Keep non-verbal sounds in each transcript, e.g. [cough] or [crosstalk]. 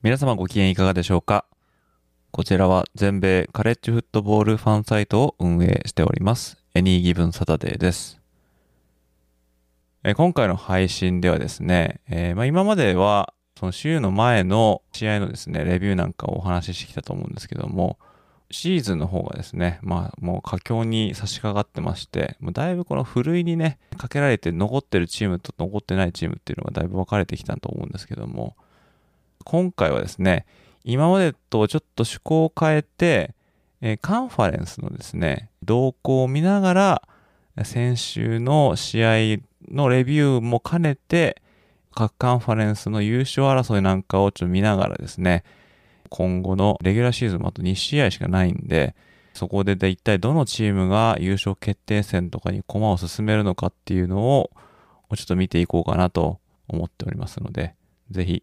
皆様ご機嫌いかがでしょうか？こちらは全米カレッジフットボールファンサイトを運営しておりますエニーギブンサタデーです。え今回の配信ではですね、えー、まあ、今まではその週の前の試合のですね、レビューなんかをお話ししてきたと思うんですけども、シーズンの方がですね、まあもう佳境に差し掛かってまして、もうだいぶこのふるいにね、かけられて残ってるチームと残ってないチームっていうのがだいぶ分かれてきたと思うんですけども、今回はですね、今までとちょっと趣向を変えて、えー、カンファレンスのですね、動向を見ながら、先週の試合のレビューも兼ねて、各カンファレンスの優勝争いなんかをちょっと見ながらですね、今後のレギュラーシーズンもあと2試合しかないんで、そこでで一体どのチームが優勝決定戦とかに駒を進めるのかっていうのをちょっと見ていこうかなと思っておりますので、ぜひ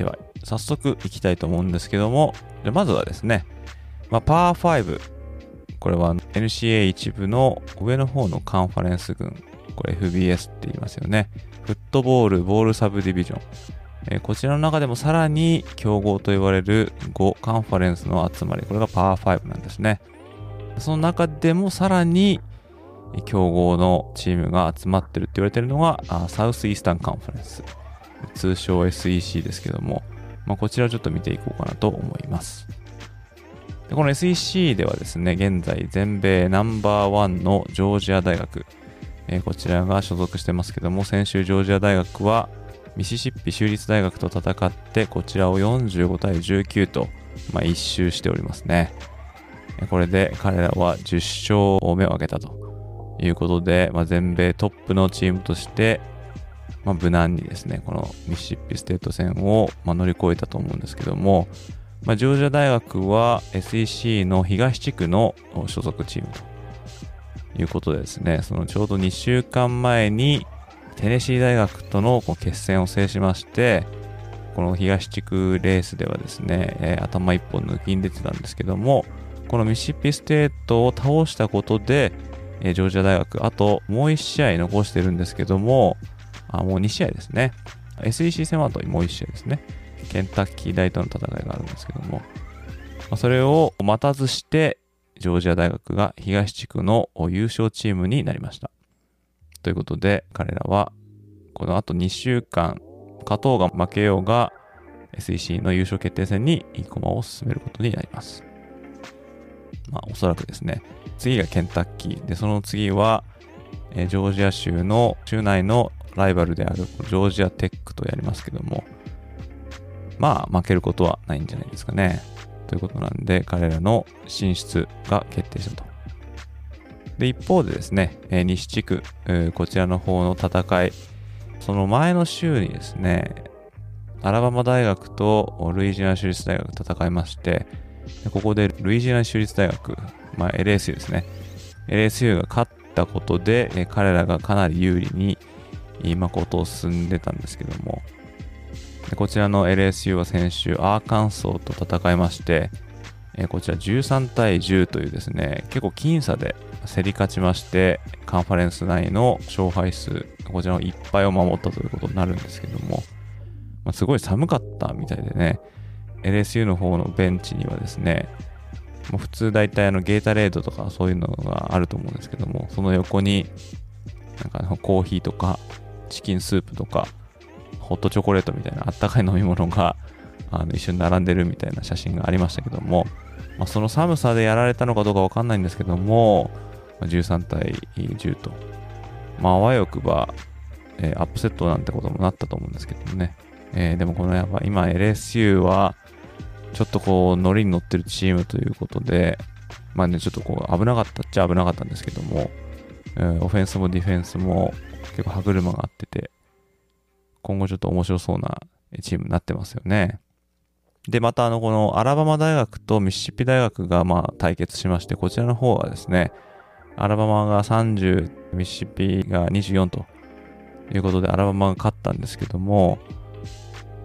では、早速いきたいと思うんですけども、まずはですね、まあ、パワー5。これは NCA 一部の上の方のカンファレンス群。これ FBS って言いますよね。フットボール、ボールサブディビジョン。えー、こちらの中でもさらに強豪と言われる5カンファレンスの集まり。これがパワー5なんですね。その中でもさらに強豪のチームが集まってるって言われてるのがサウスイースタンカンファレンス。通称 SEC ですけども、まあ、こちらをちょっと見ていこうかなと思います。でこの SEC ではですね、現在全米ナンバーワンのジョージア大学、え、こちらが所属してますけども、先週ジョージア大学はミシシッピ州立大学と戦って、こちらを45対19と、まあ、一周しておりますね。これで彼らは10勝目を挙げたということで、まあ、全米トップのチームとしてまあ、無難にですね、このミシシッピステート戦を、ま、乗り越えたと思うんですけども、まあ、ジョージア大学は SEC の東地区の所属チームということでですね、そのちょうど2週間前にテネシー大学との決戦を制しまして、この東地区レースではですね、えー、頭一本抜きに出てたんですけども、このミシシッピステートを倒したことで、えー、ジョージア大学、あともう1試合残してるんですけども、あ、もう2試合ですね。SEC 戦はあともう1試合ですね。ケンタッキー大との戦いがあるんですけども、ま、それを待たずして、ジョージア大学が東地区の優勝チームになりました。ということで、彼らは、この後2週間、勝とうが負けようが、SEC の優勝決定戦にいい駒を進めることになります。まあ、おそらくですね、次がケンタッキー、で、その次は、えジョージア州の州内のライバルであるジョージアテックとやりますけども、まあ負けることはないんじゃないですかね。ということなんで、彼らの進出が決定したと。で、一方でですね、え西地区、こちらの方の戦い、その前の週にですね、アラバマ大学とルイジアナ州立大学戦いまして、ここでルイジアナ州立大学、まあ、LSU ですね。LSU が勝ったことで、彼らがかなり有利に今ことを進んでたんですけども、こちらの LSU は先週アーカンソーと戦いまして、えこちら13対10というですね、結構僅差で競り勝ちまして、カンファレンス内の勝敗数、こちらのいっぱいを守ったということになるんですけども、まあ、すごい寒かったみたいでね、LSU の方のベンチにはですね、もう普通大体あのゲータレードとかそういうのがあると思うんですけども、その横になんかコーヒーとかチキンスープとかホットチョコレートみたいなあったかい飲み物が [laughs] あの一緒に並んでるみたいな写真がありましたけども、まあ、その寒さでやられたのかどうかわかんないんですけども、ま13対10と、まあ、わよくば、えーアップセットなんてこともなったと思うんですけどもね。えーでもこのやっぱ今 LSU はちょっとこうノリに乗ってるチームということで、まあね、ちょっとこう危なかったっちゃ危なかったんですけども、えーオフェンスもディフェンスも結構歯車が合ってて、今後ちょっと面白そうなチームになってますよね。で、またあの、このアラバマ大学とミシシッピ大学がまあ対決しまして、こちらの方はですね、アラバマが30、ミシシッピが24ということで、アラバマが勝ったんですけども、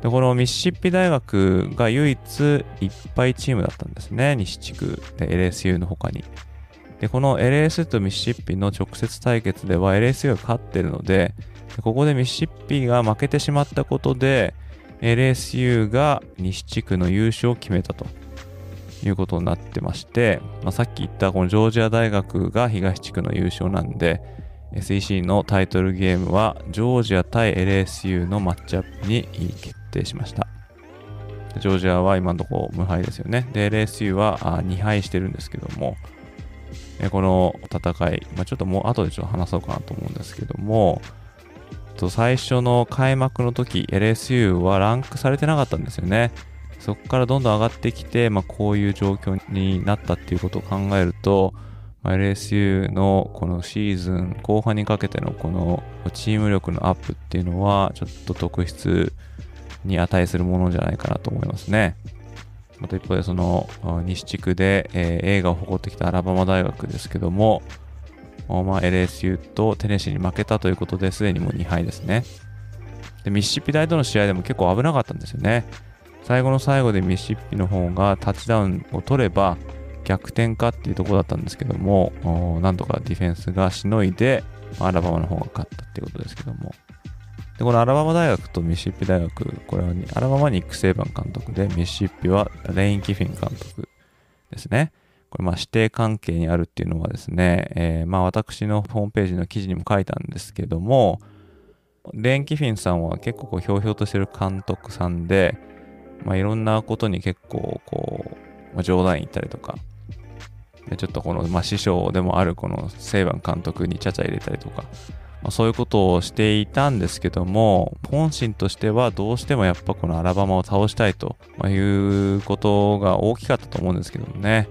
でこのミシシッピ大学が唯一いっぱいチームだったんですね、西地区で LSU の他に。で、この LSU とミシシッピの直接対決では LSU が勝ってるので、ここでミシシッピが負けてしまったことで、LSU が西地区の優勝を決めたということになってまして、まあ、さっき言ったこのジョージア大学が東地区の優勝なんで、SEC のタイトルゲームはジョージア対 LSU のマッチアップに決定しました。ジョージアは今のところ無敗ですよね。で、LSU は2敗してるんですけども、えこの戦い、まあ、ちょっともう後でちょっと話そうかなと思うんですけども、と最初の開幕の時 LSU はランクされてなかったんですよね。そこからどんどん上がってきて、まあ、こういう状況になったっていうことを考えると、まあ LSU のこのシーズン後半にかけてのこのチーム力のアップっていうのはちょっと特筆に値するものじゃないかなと思いますね。また一方でその西地区で、えー映画を誇ってきたアラバマ大学ですけども、まあ、LSU とテネシーに負けたということですでにもう2敗ですね。で、ミシシッピ大との試合でも結構危なかったんですよね。最後の最後でミシシッピの方がタッチダウンを取れば逆転かっていうところだったんですけども、なんとかディフェンスがしのいで、アラバマの方が勝ったっていうことですけども。で、このアラバマ大学とミシッピ大学、これはアラバマに育成版監督で、ミシッピはレイン・キフィン監督ですね。これまあ指定関係にあるっていうのはですね、えーまあ私のホームページの記事にも書いたんですけども、レーン・キフィンさんは結構こうひょうひょうとしてる監督さんで、まあいろんなことに結構こう、まあ、冗談言ったりとか、でちょっとこの、まあ、師匠でもあるこのセイバン監督にちゃちゃ入れたりとか、まあ、そういうことをしていたんですけども、本心としてはどうしてもやっぱこのアラバマを倒したいとまいうことが大きかったと思うんですけどもね。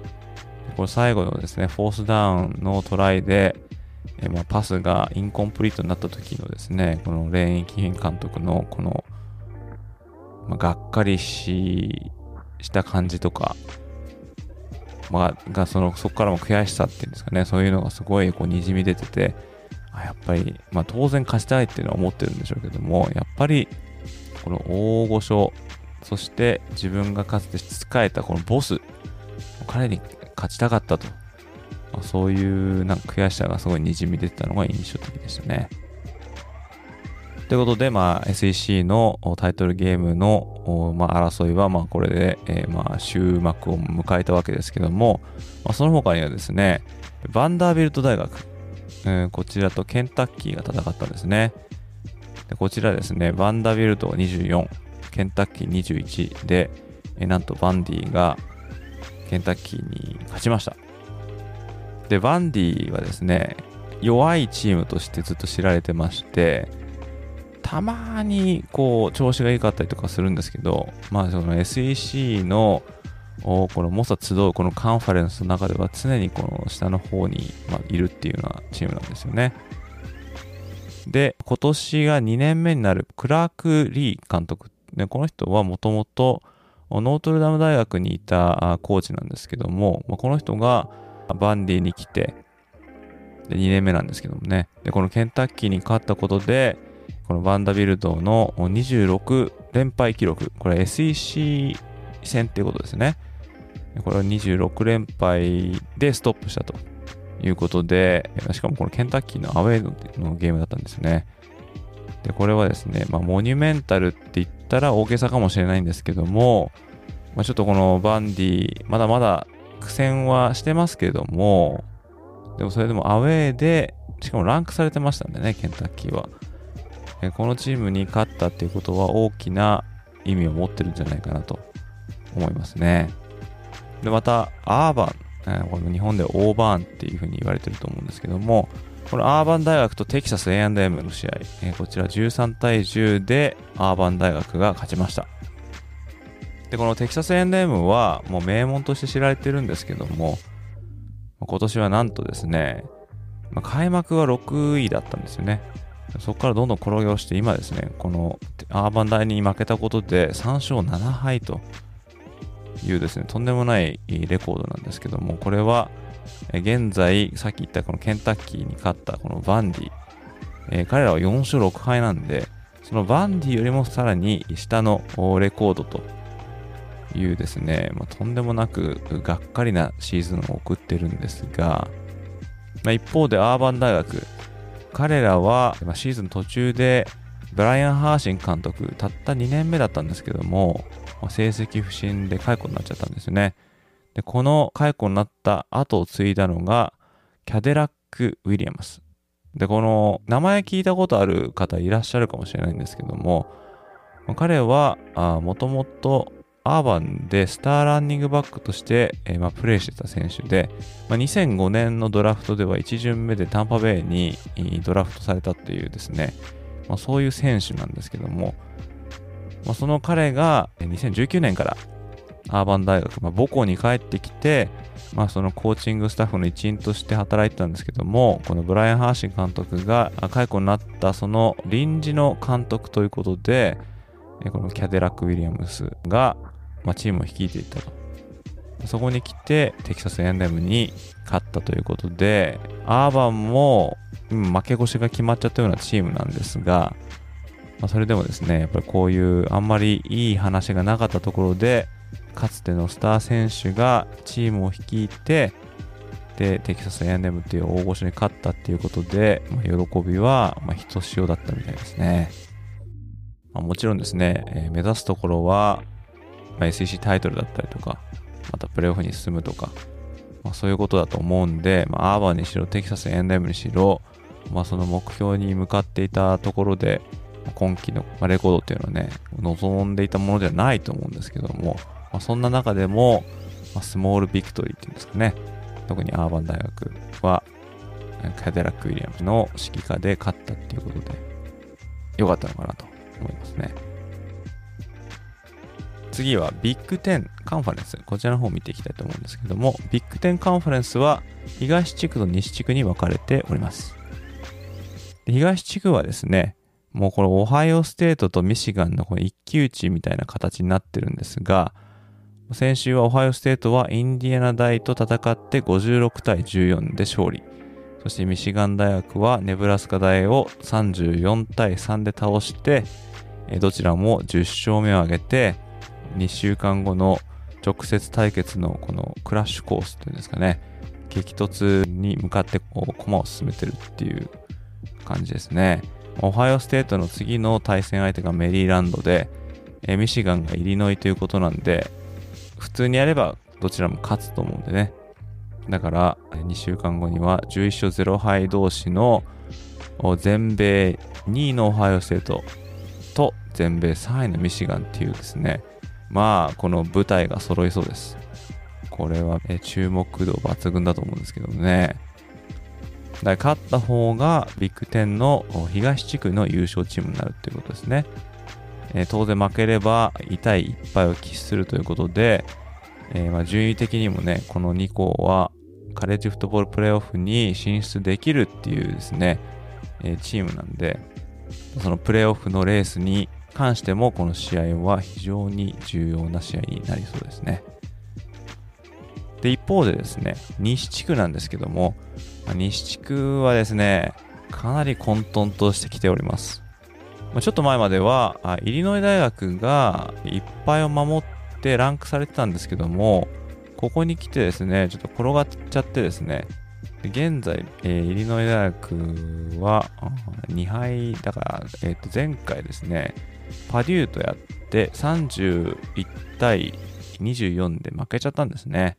これ最後のですね、フォースダウンのトライで、えまあ、パスがインコンプリートになった時のですね、このレーン・キヒン監督のこの、まあ、がっかりしした感じとか、まあ、がそのそこからも悔しさっていうんですかね、そういうのがすごいこうにじみ出てて、やっぱり、まあ、当然勝ちたいっていうのは思ってるんでしょうけども、やっぱりこの大御所、そして自分がかつて仕えたこのボス、彼に勝ちたかったと、まあそういうなんか悔しさがすごいにじみ出てたのが印象的でしたね。ということで、まあ、SEC のタイトルゲームの、まあ、争いは、まあ、これで、えまあ、終幕を迎えたわけですけども、まあ、その他にはですね、バンダービルト大学、えーこちらとケンタッキーが戦ったんですね。でこちらですね、バンダビルト24、ケンタッキー21で、えなんとバンディがケンタッキーに勝ちました。で、バンディはですね、弱いチームとしてずっと知られてまして、たまにこう調子が良かったりとかするんですけど、まあその SEC のおこの猛者集うこのカンファレンスの中では常にこの下の方に、ま、いるっていうようなチームなんですよね。で、今年が2年目になるクラーク・リー監督。でこの人はもともとノートルダム大学にいたコーチなんですけども、ま、この人がバンディに来て、で2年目なんですけどもね。で、このケンタッキーに勝ったことで、このバンダビルドの26連敗記録、これ SEC 戦っていうことですね。これは26連敗でストップしたということで、しかもこのケンタッキーのアウェイのゲームだったんですね。で、これはですね、まあ、モニュメンタルって言ったら大げさかもしれないんですけども、まあ、ちょっとこのバンディ、まだまだ苦戦はしてますけども、でもそれでもアウェーで、しかもランクされてましたんでね、ケンタッキーは。えこのチームに勝ったっていうことは大きな意味を持ってるんじゃないかなと思いますね。で、また、アーバン、えこの日本でオーバーンっていうふうに言われてると思うんですけども、このアーバン大学とテキサス A&M の試合、えこちら13対10でアーバン大学が勝ちました。で、このテキサス A&M はもう名門として知られてるんですけども、今年はなんとですね、まあ、開幕は6位だったんですよね。そこからどんどん転げ落ちて、今ですね、このアーバン大に負けたことで3勝7敗というですね、とんでもないレコードなんですけども、これは現在、さっき言ったこのケンタッキーに勝ったこのバンディ、えー、彼らは4勝6敗なんで、そのバンディよりもさらに下のレコードというですね、まあ、とんでもなくがっかりなシーズンを送ってるんですが、まあ、一方でアーバン大学、彼らはシーズン途中でブライアン・ハーシン監督、たった2年目だったんですけども、成績不振で解雇になっちゃったんですよね。で、この解雇になった後を継いだのが、キャデラック・ウィリアムス。で、この名前聞いたことある方いらっしゃるかもしれないんですけども、彼はもともとアーバンでスターランニングバックとして、えー、まあ、プレーしてた選手で、まあ、2005年のドラフトでは1巡目でタンパベイにドラフトされたというですね、まあ、そういう選手なんですけども、まあ、その彼が2019年からアーバン大学、まあ、母校に帰ってきて、まあ、そのコーチングスタッフの一員として働いてたんですけども、このブライアン・ハーシン監督が解雇になったその臨時の監督ということで、このキャデラック・ウィリアムスが、まあ、チームを率いていたと。そこに来て、テキサス A&M に勝ったということで、アーバンも、うん、負け越しが決まっちゃったようなチームなんですが、まあ、それでもですね、やっぱりこういうあんまりいい話がなかったところで、かつてのスター選手がチームを率いて、で、テキサス A&M っていう大御所に勝ったっていうことで、まあ、喜びは、ま、ひとしおだったみたいですね。まあ、もちろんですね、えー、目指すところは、ま、SEC タイトルだったりとか、またプレーオフに進むとか、まあ、そういうことだと思うんで、まあ、アーバンにしろ、テキサス A&M にしろ、まあ、その目標に向かっていたところで、今季のレコードっていうのはね、望んでいたものではないと思うんですけども、まあ、そんな中でも、まあ、スモールビクトリーっていうんですかね、特にアーバン大学は、カデラック・ウィリアムの指揮下で勝ったっていうことで、良かったのかなと思いますね。次はビッグ10カンファレンス。こちらの方を見ていきたいと思うんですけども、ビッグ10カンファレンスは東地区と西地区に分かれております。東地区はですね、もうこのオハイオステートとミシガンのこ一騎打ちみたいな形になってるんですが、先週はオハイオステートはインディアナ大と戦って56対14で勝利。そしてミシガン大学はネブラスカ大を34対3で倒して、どちらも10勝目を挙げて、2週間後の直接対決のこのクラッシュコースというんですかね、激突に向かってこう駒を進めてるっていう感じですね。オハイオステートの次の対戦相手がメリーランドで、えミシガンがイリノイということなんで、普通にやればどちらも勝つと思うんでね。だから、2週間後には11勝0敗同士の全米2位のオハイオステートと全米3位のミシガンっていうですね、まあ、この舞台が揃いそうです。これは注目度抜群だと思うんですけどもね。だから勝った方がビッグ10の東地区の優勝チームになるということですね。えー、当然負ければ痛い一敗を喫するということで、えー、ま順位的にもね、この2校はカレッジフットボールプレーオフに進出できるっていうですね、えー、チームなんで、そのプレーオフのレースに関してもこの試合は非常に重要な試合になりそうですね。で、一方でですね、西地区なんですけども、西地区はですね、かなり混沌としてきております。ちょっと前までは、イリノイ大学がいっぱいを守ってランクされてたんですけども、ここに来てですね、ちょっと転がっちゃってですね、現在、えーイリノイ大学は2敗だから、えーと前回ですね、パデューとやって31対24で負けちゃったんですね。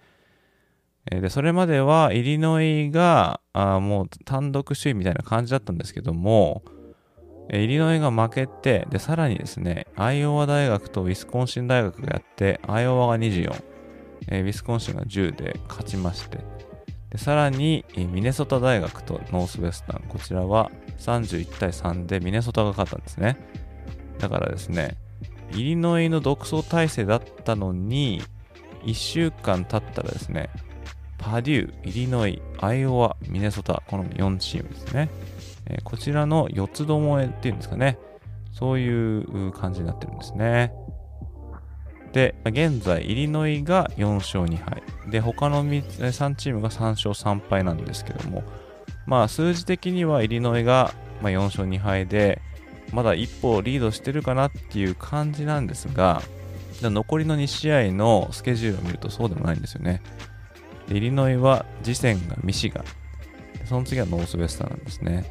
で、それまではイリノイがあもう単独首位みたいな感じだったんですけども、イリノイが負けて、で、さらにですね、アイオワ大学とウィスコンシン大学がやって、アイオワが24、えーウィスコンシンが10で勝ちまして、でさらに、ミネソタ大学とノースウェスタン、こちらは31対3でミネソタが勝ったんですね。だからですね、イリノイの独走体制だったのに、1週間経ったらですね、パデュー、イリノイ、アイオワ、ミネソタ、この4チームですね。えーこちらの4つどもえっていうんですかね。そういう感じになってるんですね。で、現在、イリノイが4勝2敗。で、他の3チームが3勝3敗なんですけども、まあ、数字的にはイリノイが4勝2敗で、まだ一歩リードしてるかなっていう感じなんですが、残りの2試合のスケジュールを見るとそうでもないんですよね。イリノイは次戦がミシガン。その次はノースウェスタンなんですね。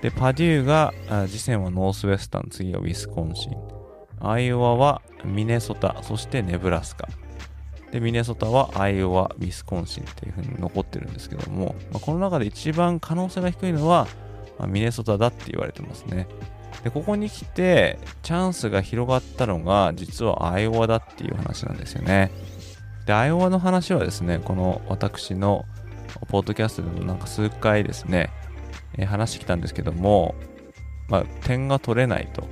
で、パデューが、次戦はノースウェスタン、次はウィスコンシン。アイオワはミネソタ、そしてネブラスカ。で、ミネソタはアイオワ、ウィスコンシンっていう風に残ってるんですけども、まあこの中で一番可能性が低いのは、まあミネソタだって言われてますね。で、ここに来て、チャンスが広がったのが、実はアイオワだっていう話なんですよね。で、アイオワの話はですね、この私のポッドキャストでもなんか数回ですね、えー話してきたんですけども、まあ、点が取れないと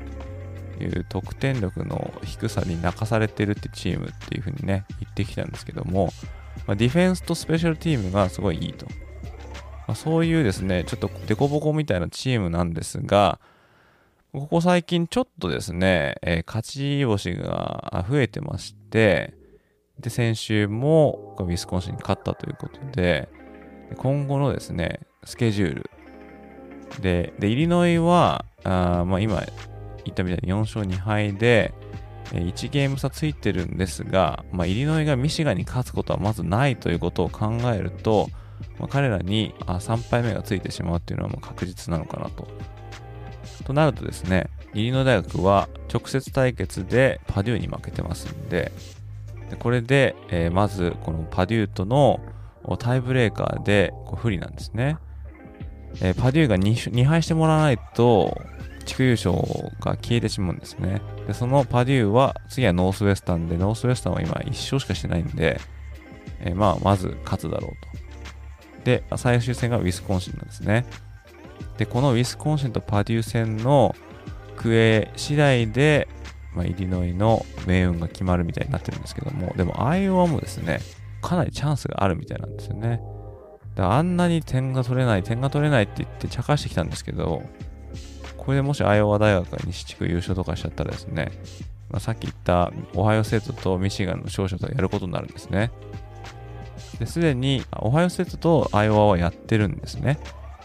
いう得点力の低さに泣かされてるってチームっていうふうにね、言ってきたんですけども、まあ、ディフェンスとスペシャルチームがすごいいいと。まあ、そういうですね、ちょっとデコボコみたいなチームなんですが、ここ最近ちょっとですね、えー勝ち星が増えてまして、で、先週もウィスコンシンに勝ったということで、今後のですね、スケジュール。で、でイリノイは、あまあ、今言ったみたいに4勝2敗で、1ゲーム差ついてるんですが、まあ、イリノイがミシガンに勝つことはまずないということを考えると、まあ、彼らにあ3敗目がついてしまうっていうのはもう確実なのかなと。となるとですね、イリノイ大学は直接対決でパデューに負けてますんで、でこれで、えーまずこのパデューとのタイブレーカーでこう不利なんですね。えーパデューが 2, 2敗してもらわないと、地区優勝が消えてしまうんですね。で、そのパデューは、次はノースウェスタンで、ノースウェスタンは今1勝しかしてないんで、えーまあ、まず勝つだろうと。で、最終戦がウィスコンシンなんですね。で、このウィスコンシンとパデュー戦のクエ次第で、まあ、イリノイの命運が決まるみたいになってるんですけども、でも、アイオワもですね、かなりチャンスがあるみたいなんですよね。だあんなに点が取れない、点が取れないって言って茶化してきたんですけど、これでもしアイオワ大学が西地区優勝とかしちゃったらですね、まあ、さっき言ったオハイオステートとミシガンの勝者とやることになるんですね。で、すでにオハイオステートとアイオワはやってるんですね。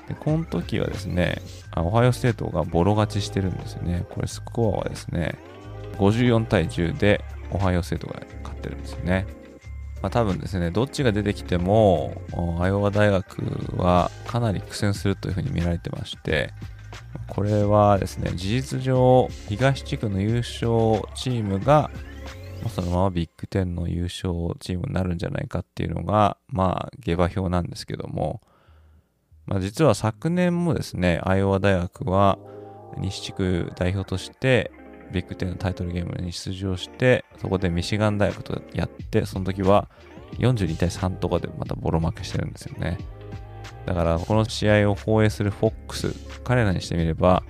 で、この時はですね、オハイオステートがボロ勝ちしてるんですよね。これスコアはですね、54対10でオハイオステートが勝ってるんですよね。まあ、多分ですね、どっちが出てきても、アイオワ大学はかなり苦戦するというふうに見られてまして、これはですね、事実上、東地区の優勝チームが、まそのままビッグ10の優勝チームになるんじゃないかっていうのが、まあ、下馬評なんですけども、まあ、実は昨年もですね、アイオワ大学は西地区代表としてビッグ10のタイトルゲームに出場して、そこでミシガン大学とやって、その時は42対3とかでまたボロ負けしてるんですよね。だから、この試合を放映するフォックス、彼らにしてみれば、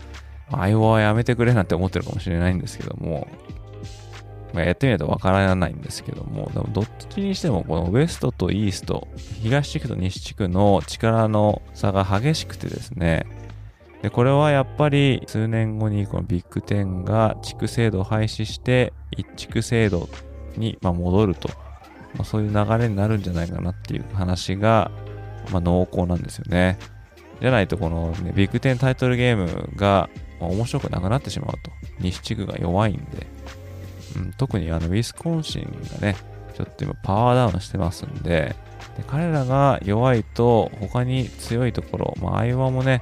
アイオワはやめてくれなんて思ってるかもしれないんですけども、まあ、やってみないとわからないんですけども、でもどっちにしても、このウエストとイースト、東地区と西地区の力の差が激しくてですね、でこれはやっぱり数年後にこのビッグ10が地区制度を廃止して一地区制度にま戻ると、まあ、そういう流れになるんじゃないかなっていう話がまあ濃厚なんですよね。じゃないとこの、ね、ビッグ10タイトルゲームが面白くなくなってしまうと。西地区が弱いんで。うん、特にあのウィスコンシンがね、ちょっと今パワーダウンしてますんで、で彼らが弱いと他に強いところ、まあ、アイオワもね、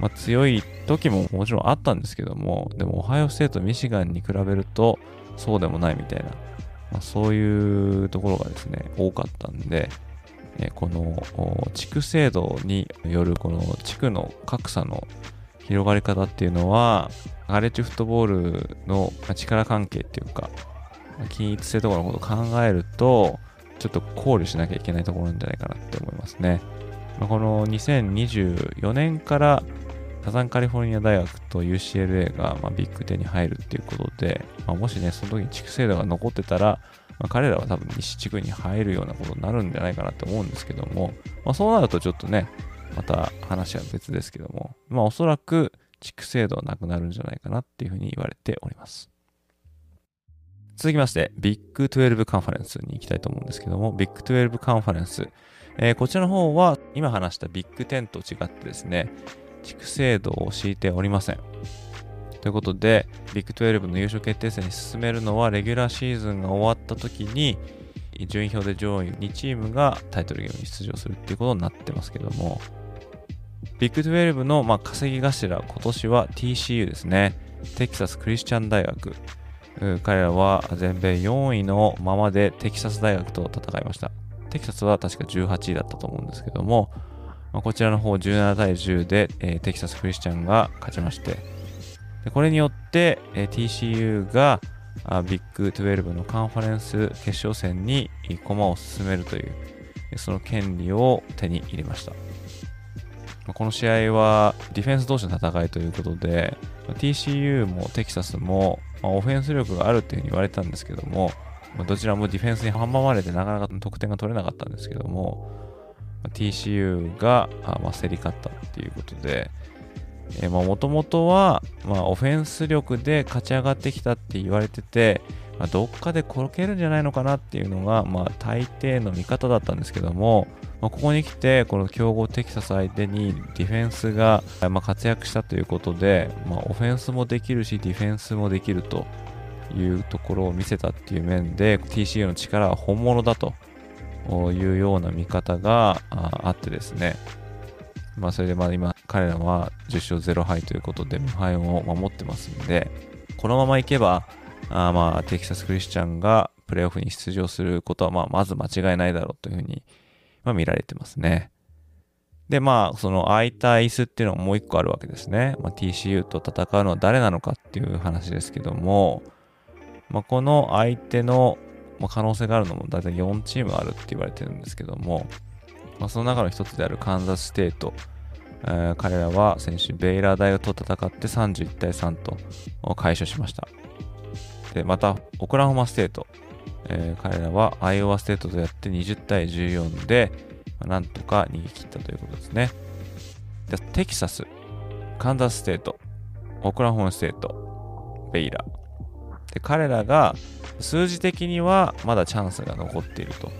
まあ、強い時ももちろんあったんですけども、でもオハイオステート、ミシガンに比べるとそうでもないみたいな、まあ、そういうところがですね、多かったんで、えこの地区制度によるこの地区の格差の広がり方っていうのは、ガレッジフットボールの力関係っていうか、均一性とかのことを考えると、ちょっと考慮しなきゃいけないところなんじゃないかなって思いますね。この2024年からサザンカリフォルニア大学と UCLA がまビッグ10に入るっていうことで、まあ、もしね、その時に地区制度が残ってたら、まあ、彼らは多分西地区に入るようなことになるんじゃないかなって思うんですけども、まあ、そうなるとちょっとね、また話は別ですけども、まあおそらく地区制度はなくなるんじゃないかなっていうふうに言われております。続きまして、ビッグ12カンファレンスに行きたいと思うんですけども、ビッグ12カンファレンス。えー、こちらの方は、今話したビッグ10と違ってですね、地区制度を敷いておりません。ということで、ビッグ12の優勝決定戦に進めるのは、レギュラーシーズンが終わった時に、順位表で上位2チームがタイトルゲームに出場するっていうことになってますけども、ビッグ12のまあ稼ぎ頭、今年は TCU ですね。テキサスクリスチャン大学。彼らは全米4位のままでテキサス大学と戦いました。テキサスは確か18位だったと思うんですけども、まあ、こちらの方17対10で、えー、テキサスクリスチャンが勝ちまして、でこれによって、えー、TCU があビッグ12のカンファレンス決勝戦に駒を進めるという、その権利を手に入れました。まあこの試合はディフェンス同士の戦いということで、TCU もテキサスもまあ、オフェンス力があるっていうふうに言われたんですけども、まあ、どちらもディフェンスに阻まれてなかなか得点が取れなかったんですけども、TCU が、まあ、競り勝ったっていうことで、もともとは、まあ、オフェンス力で勝ち上がってきたって言われてて、まあ、どっかで転けるんじゃないのかなっていうのが、まあ、大抵の見方だったんですけども、まあ、ここに来て、この強豪テキサス相手にディフェンスが、まあ、活躍したということで、まあ、オフェンスもできるし、ディフェンスもできるというところを見せたっていう面で、TCU の力は本物だというような見方があってですね、まあ、それでまあ今、彼らは10勝0敗ということで無敗を守ってますんで、このままいけば、あまあ、テキサスクリスチャンがプレーオフに出場することは、まあ、まず間違いないだろうというふうにま、見られてますね。で、まあ、その空いた椅子っていうのがもう一個あるわけですね。まあ、TCU と戦うのは誰なのかっていう話ですけども、まあ、この相手のま可能性があるのも大体4チームあるって言われてるんですけども、まあ、その中の一つであるカンザスステート、えー、彼らは先週ベイラー大学と戦って31対3と快勝しました。で、また、オクラホマステート、えー、彼らはアイオワステートとやって20対14で、まあ、なんとか逃げ切ったということですね。でテキサス、カンザスステート、オクラホマステート、ベイラー。で彼らが数字的にはまだチャンスが残っていると。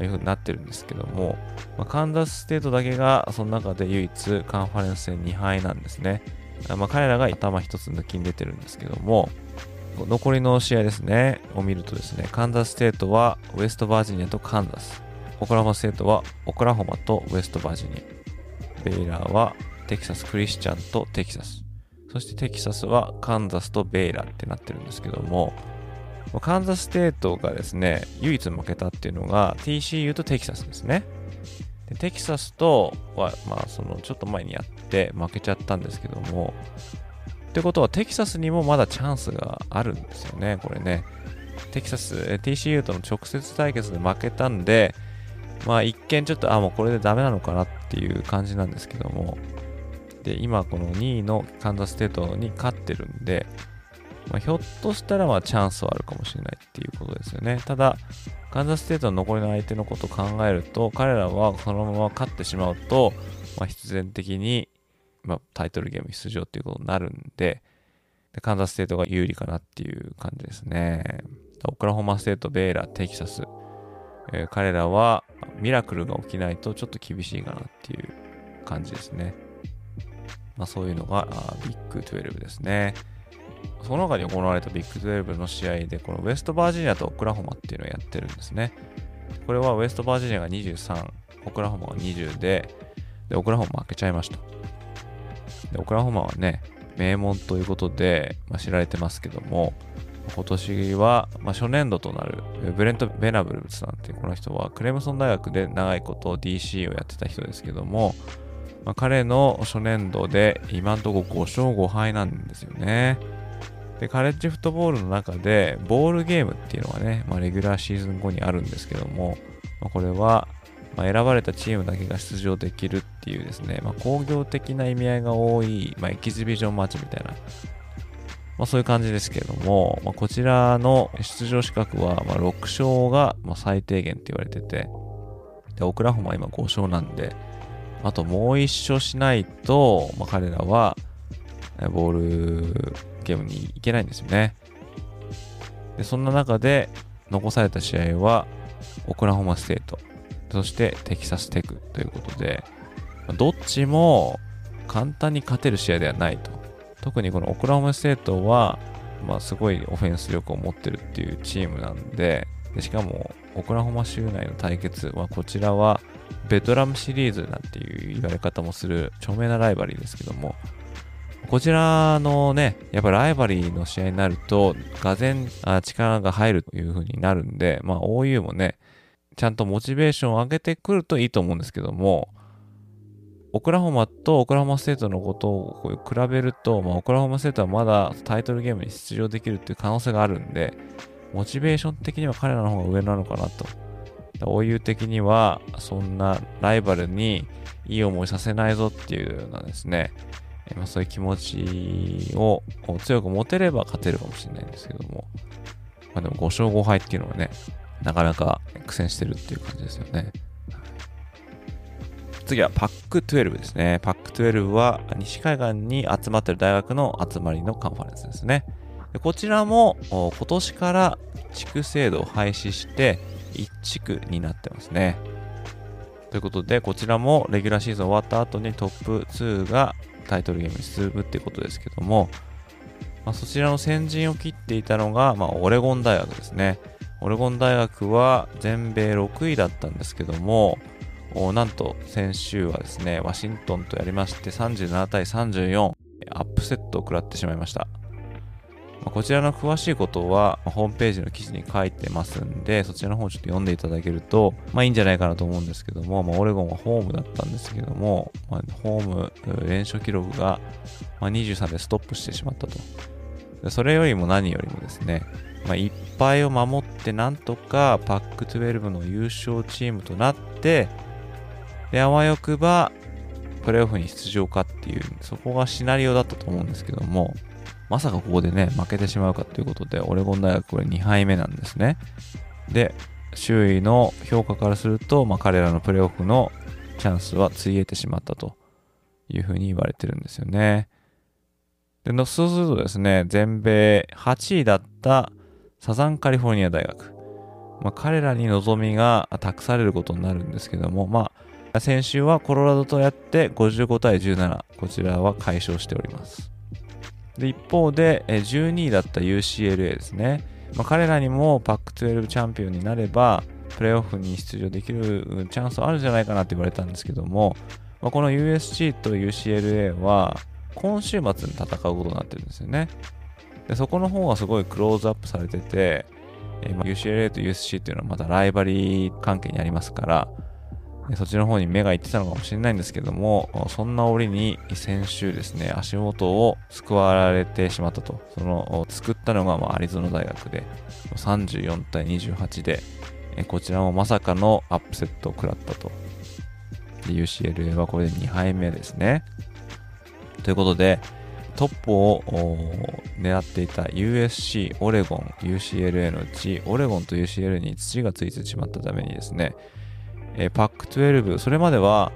いうふうになってるんですけども、まあ、カンザスステートだけがその中で唯一カンファレンス戦2敗なんですね。まあ、彼らが頭一つ抜きに出てるんですけども、残りの試合ですね、を見るとですね、カンザスステートはウエストバージニアとカンザス。オクラホマステートはオクラホマとウエストバージニア。ベイラーはテキサスクリスチャンとテキサス。そしてテキサスはカンザスとベイラってなってるんですけども、カンザスステートがですね、唯一負けたっていうのが TCU とテキサスですね。でテキサスとは、まあ、そのちょっと前にやって負けちゃったんですけども、ってことはテキサスにもまだチャンスがあるんですよね、これね。テキサス、TCU との直接対決で負けたんで、まあ一見ちょっと、あ、もうこれでダメなのかなっていう感じなんですけども、で、今この2位のカンザスステートに勝ってるんで、まあ、ひょっとしたらまあチャンスはあるかもしれないっていうことですよね。ただ、カンザスステートの残りの相手のことを考えると、彼らはそのまま勝ってしまうと、まあ、必然的にまあ、タイトルゲーム出場っていうことになるんで、でカンザスステートが有利かなっていう感じですね。オクラホマステート、ベイラ、テキサス、えー、彼らはミラクルが起きないとちょっと厳しいかなっていう感じですね。まあ、そういうのがビッグ12ですね。その中に行われたビッグ12の試合で、このウェストバージニアとオクラホマっていうのをやってるんですね。これはウェストバージニアが23、オクラホマが20で、で、オクラホマ負けちゃいました。で、オクラホマはね、名門ということで、まあ、知られてますけども、今年は、まあ、初年度となるブレント・ベナブルさんっていうこの人はクレムソン大学で長いこと DC をやってた人ですけども、まあ、彼の初年度で今んとこ5勝5敗なんですよね。で、カレッジフットボールの中でボールゲームっていうのがね、まあ、レギュラーシーズン後にあるんですけども、まあ、これはま、選ばれたチームだけが出場できるっていうですね、まあ、工業的な意味合いが多い、ま、エキシビジョンマッチみたいな、ま、そういう感じですけども、ま、こちらの出場資格は、ま、6勝がま最低限って言われてて、で、オクラホマは今5勝なんで、あともう1勝しないと、まあ、彼らは、ボウルゲームに行けないんですよね。で、そんな中で残された試合は、オクラホマステート、そしてテキサステクということで、どっちも簡単に勝てる試合ではないと。特にこのオクラホマステートは、まあ、すごいオフェンス力を持ってるっていうチームなんで、でしかも、オクラホマ州内の対決は、こちらはベドラムシリーズなんていう言われ方もする著名なライバリーですけども、こちらのね、やっぱライバリーの試合になると、がぜん力が入るという風になるんで、まあ OU もね、ちゃんとモチベーションを上げてくるといいと思うんですけども、オクラホマとオクラホマステートのことを比べると、まあ、オクラホマステートはまだタイトルゲームに出場できるっていう可能性があるんで、モチベーション的には彼らの方が上なのかなと。OU 的には、そんなライバルにいい思いさせないぞっていうようなですね、ま、そういう気持ちを強く持てれば勝てるかもしれないんですけども、まあ、でも5勝5敗っていうのはね、なかなか苦戦してるっていう感じですよね。次はパック12ですね。パック12は西海岸に集まってる大学の集まりのカンファレンスですね。でこちらも今年から地区制度を廃止して1地区になってますね。ということで、こちらもレギュラーシーズン終わった後にトップ2がタイトルゲームに進むっていうことですけども、まあ、そちらの先陣を切っていたのが、まあ、オレゴン大学ですね。オレゴン大学は全米6位だったんですけども、なんと先週はですね、ワシントンとやりまして37対34、アップセットを食らってしまいました。ま、こちらの詳しいことは、ホームページの記事に書いてますんで、そちらの方をちょっと読んでいただけると、まあいいんじゃないかなと思うんですけども、まあ、オレゴンはホームだったんですけども、まあ、ホーム連勝記録が、ま、23でストップしてしまったと。それよりも何よりもですね、まあ、いっぱいを守ってなんとかパック12の優勝チームとなって、で、あわよくば、プレーオフに出場かっていう、そこがシナリオだったと思うんですけども、まさかここでね、負けてしまうかということで、オレゴン大学これ2敗目なんですね。で、周囲の評価からすると、まあ、彼らのプレーオフのチャンスはついえてしまったというふうに言われてるんですよね。で、そうするとですね、全米8位だったサザンカリフォルニア大学。まあ、彼らに望みが託されることになるんですけども、まあ、先週はコロラドとやって55対17、こちらは解消しております。で、一方で、12位だった UCLA ですね。まあ、彼らにもパック12チャンピオンになれば、プレーオフに出場できるチャンスあるんじゃないかなって言われたんですけども、まあ、この USC と UCLA は、今週末に戦うことになってるんですよね。でそこの方がすごいクローズアップされてて、えー、ま、UCLA と USC っていうのはまたライバリー関係にありますから、そっちの方に目がいってたのかもしれないんですけども、そんな折に先週ですね、足元を救われてしまったと。その、作ったのがまあアリゾナ大学で、34対28で、こちらもまさかのアップセットを食らったと。UCLA はこれで2敗目ですね。ということで、トップを狙っていた USC、オレゴン、UCLA のうち、オレゴンと UCLA に土がついてしまったためにですね、えパック12、それまでは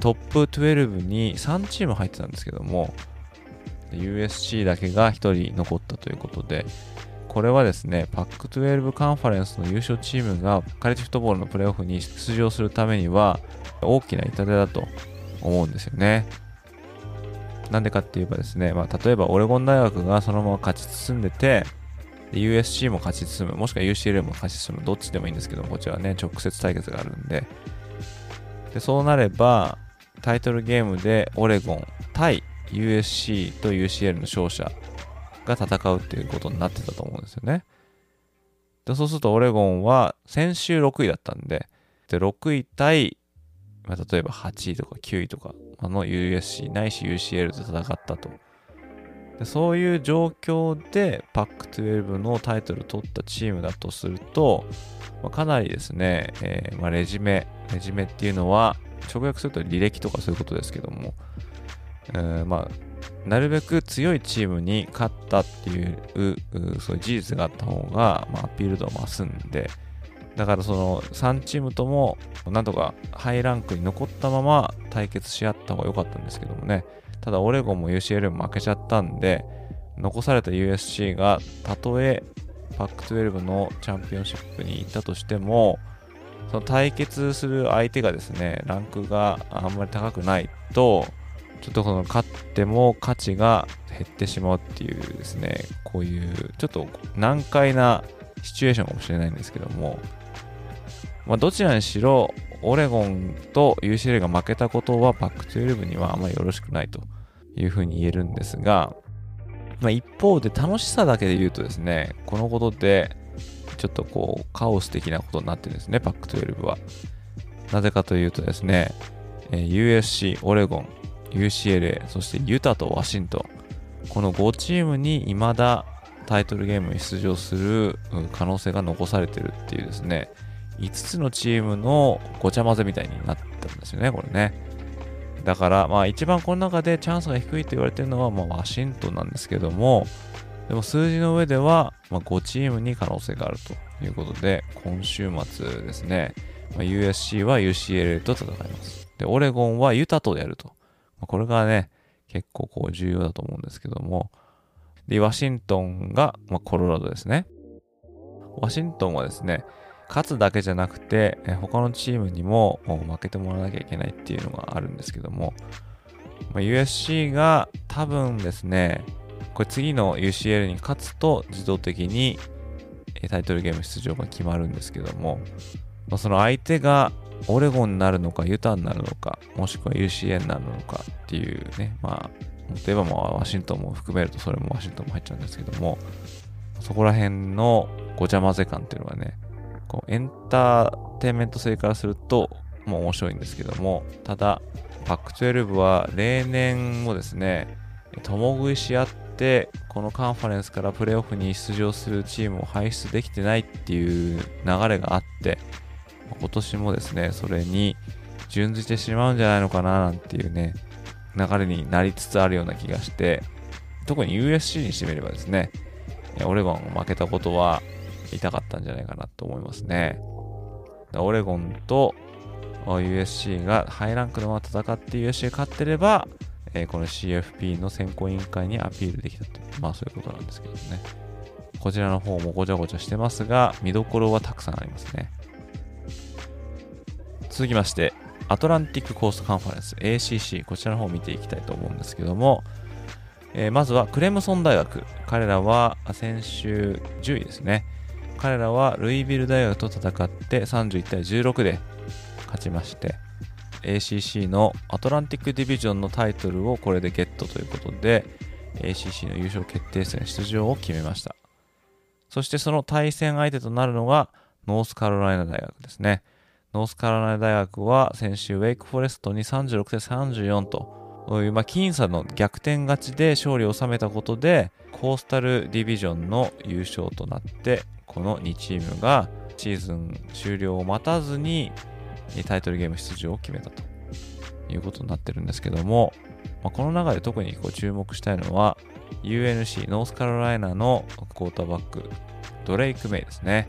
トップ12に3チーム入ってたんですけども、USC だけが1人残ったということで、これはですね、パック12カンファレンスの優勝チームがカレッジフットボールのプレーオフに出場するためには大きな痛手だと思うんですよね。なんでかって言えばですね、まあ、例えばオレゴン大学がそのまま勝ち進んでて、USC も勝ち進む、もしくは UCL も勝ち進む、どっちでもいいんですけど、こちらはね、直接対決があるんで、でそうなれば、タイトルゲームでオレゴン対 USC と UCL の勝者が戦うっていうことになってたと思うんですよね。でそうするとオレゴンは先週6位だったんで、で6位対、まあ、例えば8位とか9位とかの USC ないし UCL で戦ったと。でそういう状況で PAC12 のタイトルを取ったチームだとすると、まあ、かなりですね、えーまあ、レジメ、レジメっていうのは直訳すると履歴とかそういうことですけども、えーまあ、なるべく強いチームに勝ったっていうそういう事実があった方が、まあ、アピール度を増すんで、だからその3チームともなんとかハイランクに残ったまま対決し合った方が良かったんですけどもね。ただオレゴンも UCL も負けちゃったんで、残された USC がたとえ PAC12 のチャンピオンシップに行ったとしても、その対決する相手がですね、ランクがあんまり高くないと、ちょっとこの勝っても価値が減ってしまうっていうですね、こういうちょっと難解なシチュエーションかもしれないんですけども、まあ、どちらにしろ、オレゴンと UCL が負けたことは PAC12 にはあまりよろしくないと。いうふうに言えるんですが、まあ、一方で楽しさだけで言うとですね、このことでちょっとこうカオス的なことになってるんですね、PAC12 は。なぜかというとですね、USC、オレゴン、UCLA、そしてユタとワシントン、この5チームに未だタイトルゲームに出場する可能性が残されてるっていうですね、5つのチームのごちゃ混ぜみたいになったんですよね、これね。だから、まあ一番この中でチャンスが低いと言われてるのは、まあワシントンなんですけども、でも数字の上では、まあ、5チームに可能性があるということで、今週末ですね、まあ、USC は UCLA と戦います。で、オレゴンはユタとやると。まあ、これがね、結構こう重要だと思うんですけども、で、ワシントンが、まあ、コロラドですね。ワシントンはですね、勝つだけじゃなくて、他のチームにも負けてもらわなきゃいけないっていうのがあるんですけども、USC が多分ですね、これ次の UCL に勝つと自動的にタイトルゲーム出場が決まるんですけども、その相手がオレゴンになるのかユタになるのか、もしくは UCA になるのかっていうね、まあ、例えばまあワシントンも含めるとそれもワシントンも入っちゃうんですけども、そこら辺のごちゃ混ぜ感っていうのがね、こうエンターテインメント性からするともう面白いんですけども、ただ、PAC12 は例年もですね、共食いし合って、このカンファレンスからプレーオフに出場するチームを輩出できてないっていう流れがあって、今年もですね、それに準じてしまうんじゃないのかななんていうね、流れになりつつあるような気がして、特に USC にしてみればですね、オレゴン負けたことは痛かったんじゃないかなと思いますね。オレゴンと USC がハイランクのまま戦って USC 勝ってれば、えー、この CFP の選考委員会にアピールできたという、まあそういうことなんですけどね。こちらの方もごちゃごちゃしてますが、見どころはたくさんありますね。続きまして、アトランティックコーストカンファレンス ACC、こちらの方を見ていきたいと思うんですけども、えー、まずはクレムソン大学。彼らは先週10位ですね。彼らはルイビル大学と戦って31対16で勝ちまして、ACC のアトランティックディビジョンのタイトルをこれでゲットということで、ACC の優勝決定戦出場を決めました。そしてその対戦相手となるのがノースカロライナ大学ですね。ノースカロライナ大学は先週ウェイクフォレストに36対34という、まあ、僅差の逆転勝ちで勝利を収めたことで、コースタルディビジョンの優勝となって、この2チームがシーズン終了を待たずにタイトルゲーム出場を決めたということになってるんですけども、まあ、この中で特にこう注目したいのは UNC ノースカロライナのクォーターバックドレイク・メイですね。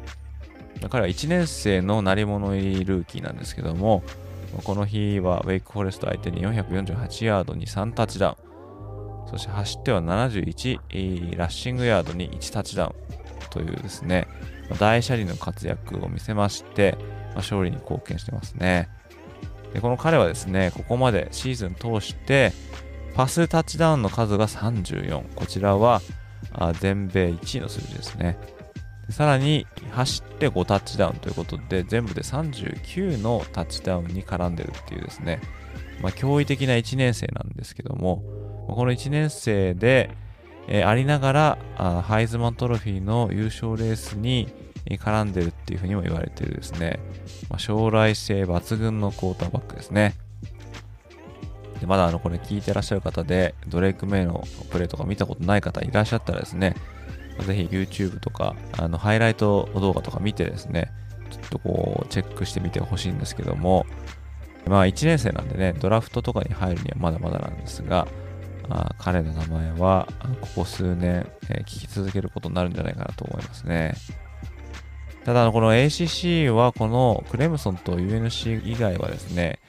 彼は1年生の鳴り物入りルーキーなんですけどもこの日はウェイクフォレスト相手に448ヤードに3タッチダウン。そして走っては71ラッシングヤードに1タッチダウン。というですね大車輪の活躍を見せましてま勝利に貢献してますね。でこの彼はですね、ここまでシーズン通して、パスタッチダウンの数が34。こちらはあ全米1位の数字ですね。さらに走って5タッチダウンということで全部で39のタッチダウンに絡んでるっていうですね、まあ、驚異的な1年生なんですけどもこの1年生で、え、ありながらあハイズマントロフィーの優勝レースに絡んでるっていうふうにも言われてるですね、ま、将来性抜群のクォーターバックですね。でまだあのこれ聞いてらっしゃる方でドレイク・メイのプレーとか見たことない方いらっしゃったらですね、ぜひ YouTube とかあのハイライト動画とか見てですね、ちょっとこうチェックしてみてほしいんですけども、まあ1年生なんでね、ドラフトとかに入るにはまだまだなんですが、あ彼の名前はここ数年、えー、聞き続けることになるんじゃないかなと思いますね。ただ、この ACC はこのクレムソンと UNC 以外はですね、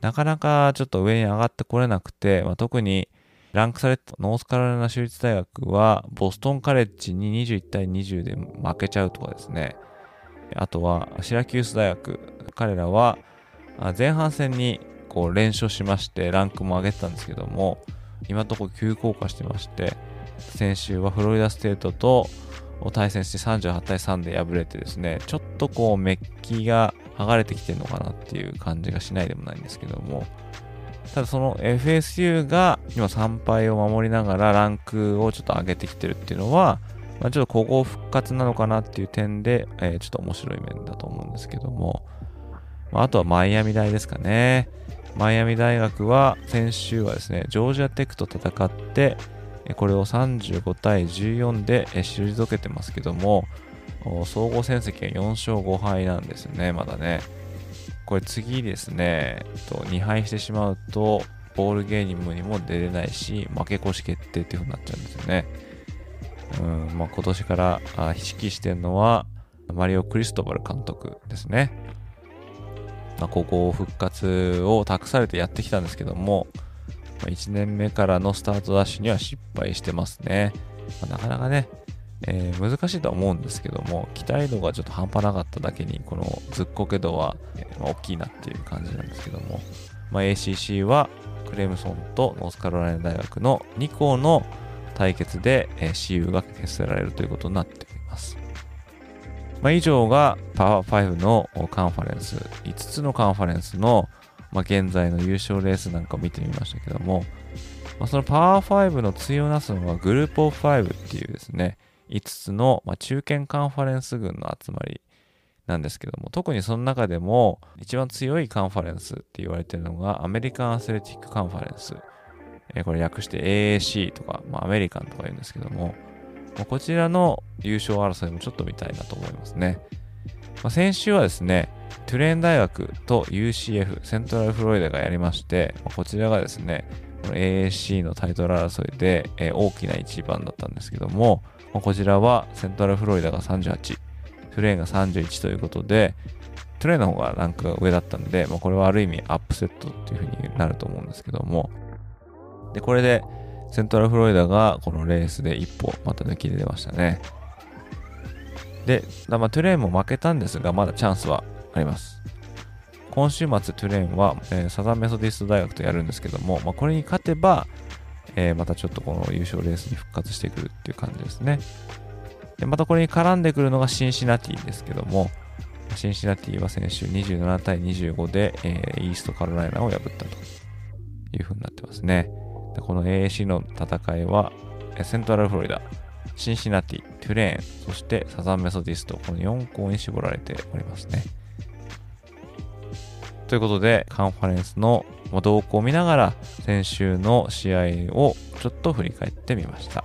なかなかちょっと上に上がってこれなくて、まあ、特にランクされたノースカロライナ州立大学はボストンカレッジに21対20で負けちゃうとかですね。あとはシラキュース大学。彼らは前半戦にこう連勝しましてランクも上げてたんですけども、今のところ急降下してまして、先週はフロリダステートと対戦して38対3で敗れてですね、ちょっとこうメッキが剥がれてきてるのかなっていう感じがしないでもないんですけども、ただその FSU が今3敗を守りながらランクをちょっと上げてきてるっていうのは、まあ、ちょっと古豪復活なのかなっていう点で、えー、ちょっと面白い面だと思うんですけども、まあ、あとはマイアミ大ですかね。マイアミ大学は先週はですね、ジョージアテックと戦って、これを35対14で退けてますけども、総合戦績は4勝5敗なんですね、まだね。これ次ですね、と2敗してしまうと、ボールゲームにも出れないし、負け越し決定っていう風になっちゃうんですよね。うんまあ、今年から指揮してるのは、マリオ・クリストバル監督ですね。まあ、高校復活を託されてやってきたんですけども、まあ、1年目からのスタートダッシュには失敗してますね。まあ、なかなかね、えー、難しいとは思うんですけども、期待度がちょっと半端なかっただけに、このずっこけ度は、えー、大きいなっていう感じなんですけども、まあ、ACC はクレムソンとノースカロライナ大学の2校の対決で、えー、CU が決せられるということになってま。あ、以上がパワー5のカンファレンス、5つのカンファレンスの、まあ、現在の優勝レースなんかを見てみましたけども、まあ、そのパワー5の強なすのはグループオブ5っていうですね、5つの、まあ、中堅カンファレンス群の集まりなんですけども、特にその中でも一番強いカンファレンスって言われてるのがアメリカンアスレティックカンファレンス。えー、これ略して AAC とか、まあ、アメリカンとか言うんですけども、まあ、こちらの優勝争いもちょっと見たいなと思いますね。まあ、先週はですね、トゥレーン大学と UCF、セントラルフロリダがやりまして、まあ、こちらがですね、この AAC のタイトル争いで、えー、大きな一番だったんですけども、まあ、こちらはセントラルフロリダが38、トゥレーンが31ということで、トゥレーンの方がランクが上だったんで、まあ、これはある意味アップセットっていう風になると思うんですけども、で、これでセントラルフロリダがこのレースで一歩また抜きで出ましたね。で、まあ、トゥレーンも負けたんですが、まだチャンスはあります。今週末、トゥレーンは、えー、サザンメソディスト大学とやるんですけども、まあ、これに勝てば、えー、またちょっとこの優勝レースに復活してくるっていう感じですね。で、またこれに絡んでくるのがシンシナティですけども、シンシナティは先週27対25で、えー、イーストカロライナを破ったという風になってますね。この AAC の戦いは、セントラルフロリダ、シンシナティ、トゥレーン、そしてサザンメソディスト、この4校に絞られておりますね。ということで、カンファレンスの動向を見ながら、先週の試合をちょっと振り返ってみました。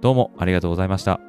どうもありがとうございました。